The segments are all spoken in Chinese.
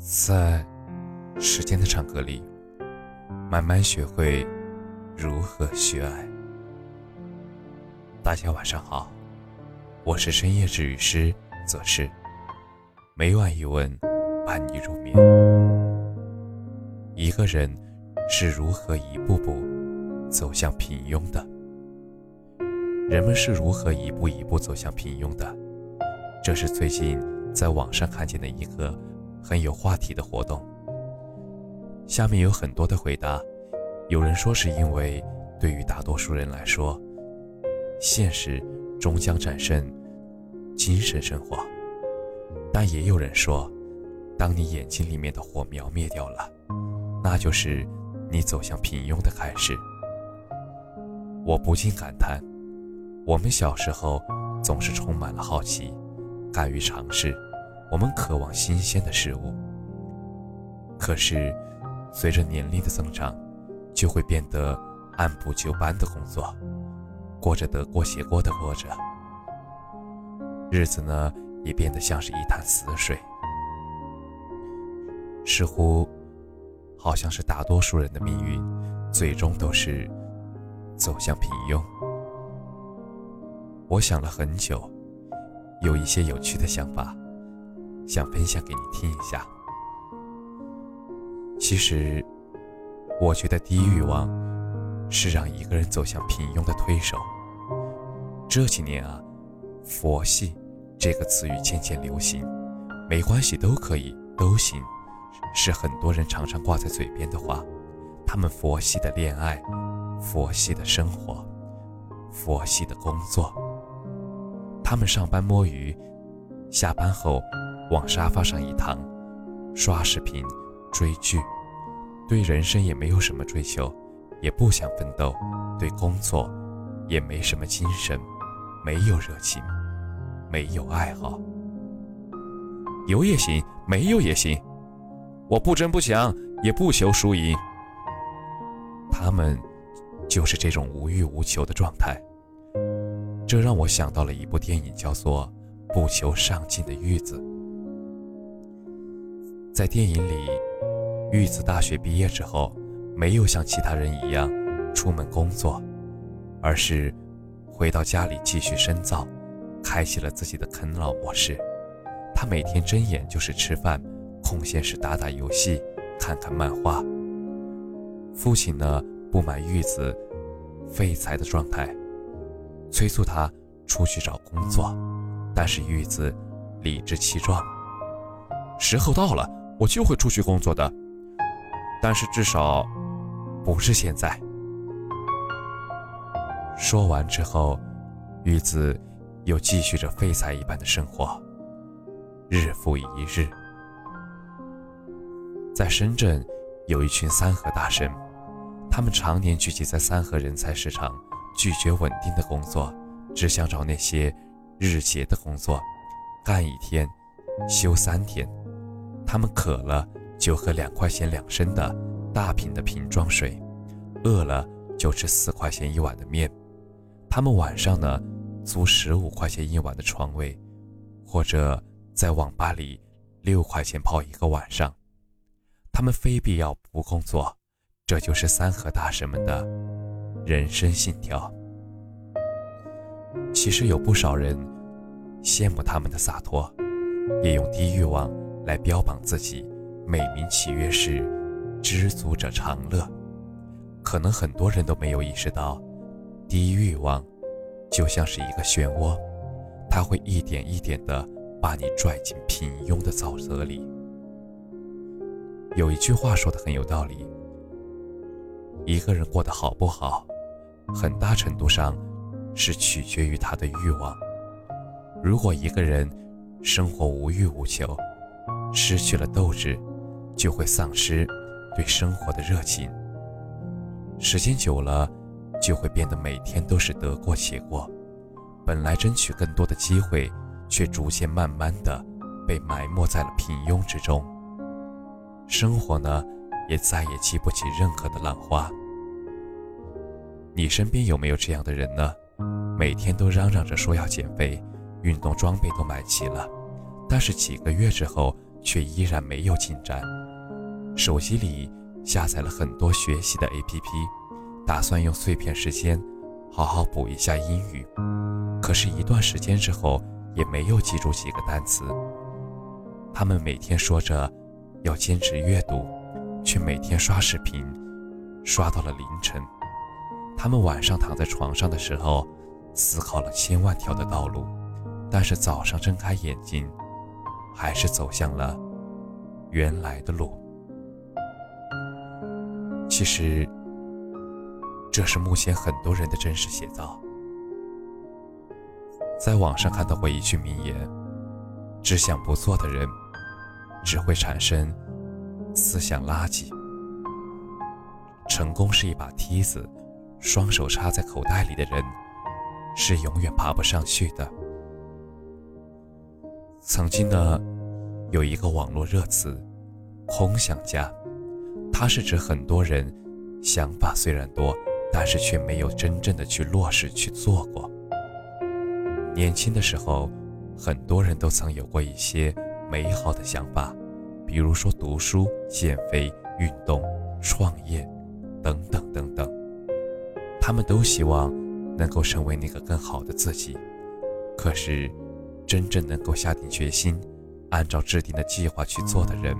在时间的长河里，慢慢学会如何去爱。大家晚上好，我是深夜治愈师则是，每晚一问伴你入眠。一个人是如何一步步走向平庸的？人们是如何一步一步走向平庸的？这是最近在网上看见的一个。很有话题的活动，下面有很多的回答。有人说是因为对于大多数人来说，现实终将战胜精神生活，但也有人说，当你眼睛里面的火苗灭掉了，那就是你走向平庸的开始。我不禁感叹，我们小时候总是充满了好奇，敢于尝试。我们渴望新鲜的事物，可是随着年龄的增长，就会变得按部就班的工作，过着得过且过的过着，日子呢也变得像是一潭死水，似乎好像是大多数人的命运，最终都是走向平庸。我想了很久，有一些有趣的想法。想分享给你听一下。其实，我觉得低欲望是让一个人走向平庸的推手。这几年啊，“佛系”这个词语渐渐流行，没关系，都可以，都行，是很多人常常挂在嘴边的话。他们佛系的恋爱，佛系的生活，佛系的工作。他们上班摸鱼，下班后。往沙发上一躺，刷视频、追剧，对人生也没有什么追求，也不想奋斗，对工作也没什么精神，没有热情，没有爱好。有也行，没有也行，我不争不抢，也不求输赢。他们就是这种无欲无求的状态，这让我想到了一部电影，叫做《不求上进的玉子》。在电影里，玉子大学毕业之后，没有像其他人一样出门工作，而是回到家里继续深造，开启了自己的啃老模式。他每天睁眼就是吃饭，空闲时打打游戏，看看漫画。父亲呢，不满玉子废材的状态，催促他出去找工作，但是玉子理直气壮：“时候到了。”我就会出去工作的，但是至少不是现在。说完之后，玉子又继续着废材一般的生活，日复一日。在深圳，有一群三和大神，他们常年聚集在三和人才市场，拒绝稳定的工作，只想找那些日结的工作，干一天休三天。他们渴了就喝两块钱两升的大瓶的瓶装水，饿了就吃四块钱一碗的面。他们晚上呢租十五块钱一晚的床位，或者在网吧里六块钱泡一个晚上。他们非必要不工作，这就是三和大神们的人生信条。其实有不少人羡慕他们的洒脱，也用低欲望。来标榜自己，美名其曰是“知足者常乐”。可能很多人都没有意识到，低欲望就像是一个漩涡，它会一点一点的把你拽进平庸的沼泽里。有一句话说的很有道理：一个人过得好不好，很大程度上是取决于他的欲望。如果一个人生活无欲无求，失去了斗志，就会丧失对生活的热情。时间久了，就会变得每天都是得过且过。本来争取更多的机会，却逐渐慢慢的被埋没在了平庸之中。生活呢，也再也激不起任何的浪花。你身边有没有这样的人呢？每天都嚷嚷着说要减肥，运动装备都买齐了，但是几个月之后。却依然没有进展。手机里下载了很多学习的 APP，打算用碎片时间好好补一下英语。可是，一段时间之后，也没有记住几个单词。他们每天说着要坚持阅读，却每天刷视频，刷到了凌晨。他们晚上躺在床上的时候，思考了千万条的道路，但是早上睁开眼睛，还是走向了原来的路。其实，这是目前很多人的真实写照。在网上看到过一句名言：“只想不做的人，只会产生思想垃圾。”成功是一把梯子，双手插在口袋里的人，是永远爬不上去的。曾经呢，有一个网络热词“空想家”，它是指很多人想法虽然多，但是却没有真正的去落实去做过。年轻的时候，很多人都曾有过一些美好的想法，比如说读书、减肥、运动、创业，等等等等。他们都希望能够成为那个更好的自己。可是，真正能够下定决心，按照制定的计划去做的人，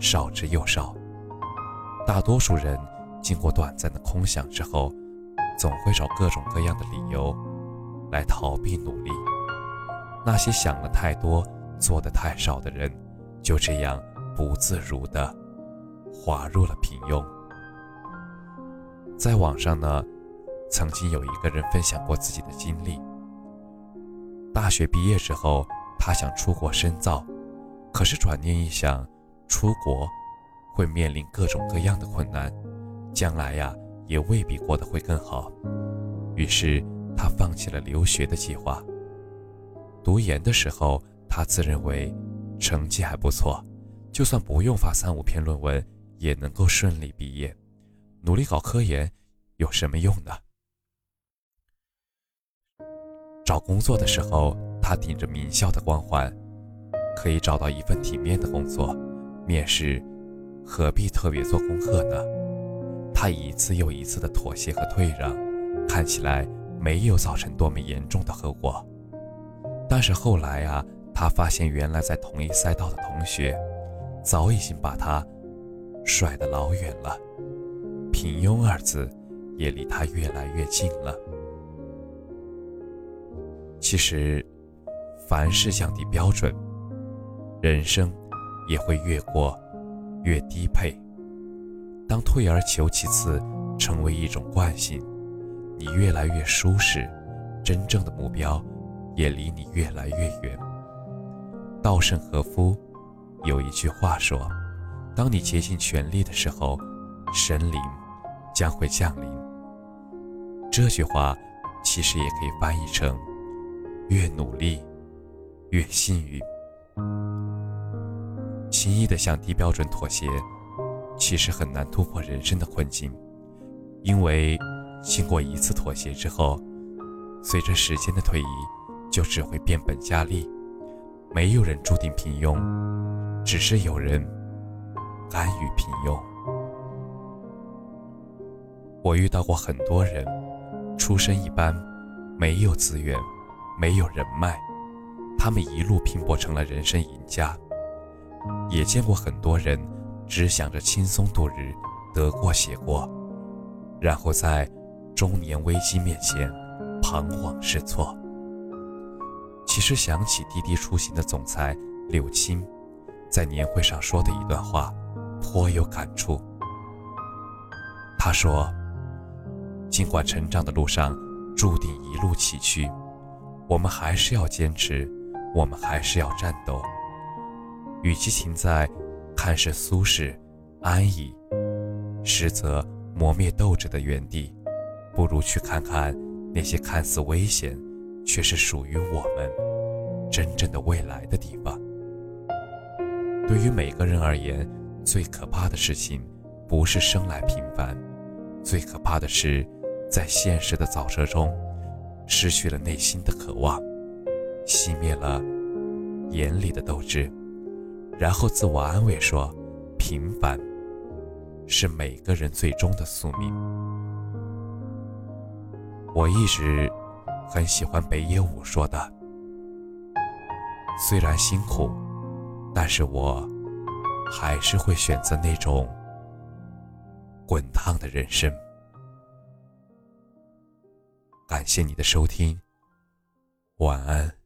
少之又少。大多数人经过短暂的空想之后，总会找各种各样的理由。来逃避努力，那些想了太多、做的太少的人，就这样不自如的滑入了平庸。在网上呢，曾经有一个人分享过自己的经历。大学毕业之后，他想出国深造，可是转念一想，出国会面临各种各样的困难，将来呀也未必过得会更好，于是。他放弃了留学的计划。读研的时候，他自认为成绩还不错，就算不用发三五篇论文，也能够顺利毕业。努力搞科研有什么用呢？找工作的时候，他顶着名校的光环，可以找到一份体面的工作。面试何必特别做功课呢？他一次又一次的妥协和退让，看起来。没有造成多么严重的后果，但是后来啊，他发现原来在同一赛道的同学，早已经把他甩得老远了，平庸二字也离他越来越近了。其实，凡事降低标准，人生也会越过越低配。当退而求其次成为一种惯性。你越来越舒适，真正的目标也离你越来越远。稻盛和夫有一句话说：“当你竭尽全力的时候，神灵将会降临。”这句话其实也可以翻译成：越努力越幸运。轻易的向低标准妥协，其实很难突破人生的困境，因为。经过一次妥协之后，随着时间的推移，就只会变本加厉。没有人注定平庸，只是有人甘于平庸。我遇到过很多人，出身一般，没有资源，没有人脉，他们一路拼搏成了人生赢家。也见过很多人，只想着轻松度日，得过且过，然后在。中年危机面前，彷徨失措。其实想起滴滴出行的总裁柳青，在年会上说的一段话，颇有感触。他说：“尽管成长的路上注定一路崎岖，我们还是要坚持，我们还是要战斗。与其停在看似舒适、安逸，实则磨灭斗志的原地。”不如去看看那些看似危险，却是属于我们真正的未来的地方。对于每个人而言，最可怕的事情不是生来平凡，最可怕的是在现实的早车中失去了内心的渴望，熄灭了眼里的斗志，然后自我安慰说：“平凡是每个人最终的宿命。”我一直很喜欢北野武说的：“虽然辛苦，但是我还是会选择那种滚烫的人生。”感谢你的收听，晚安。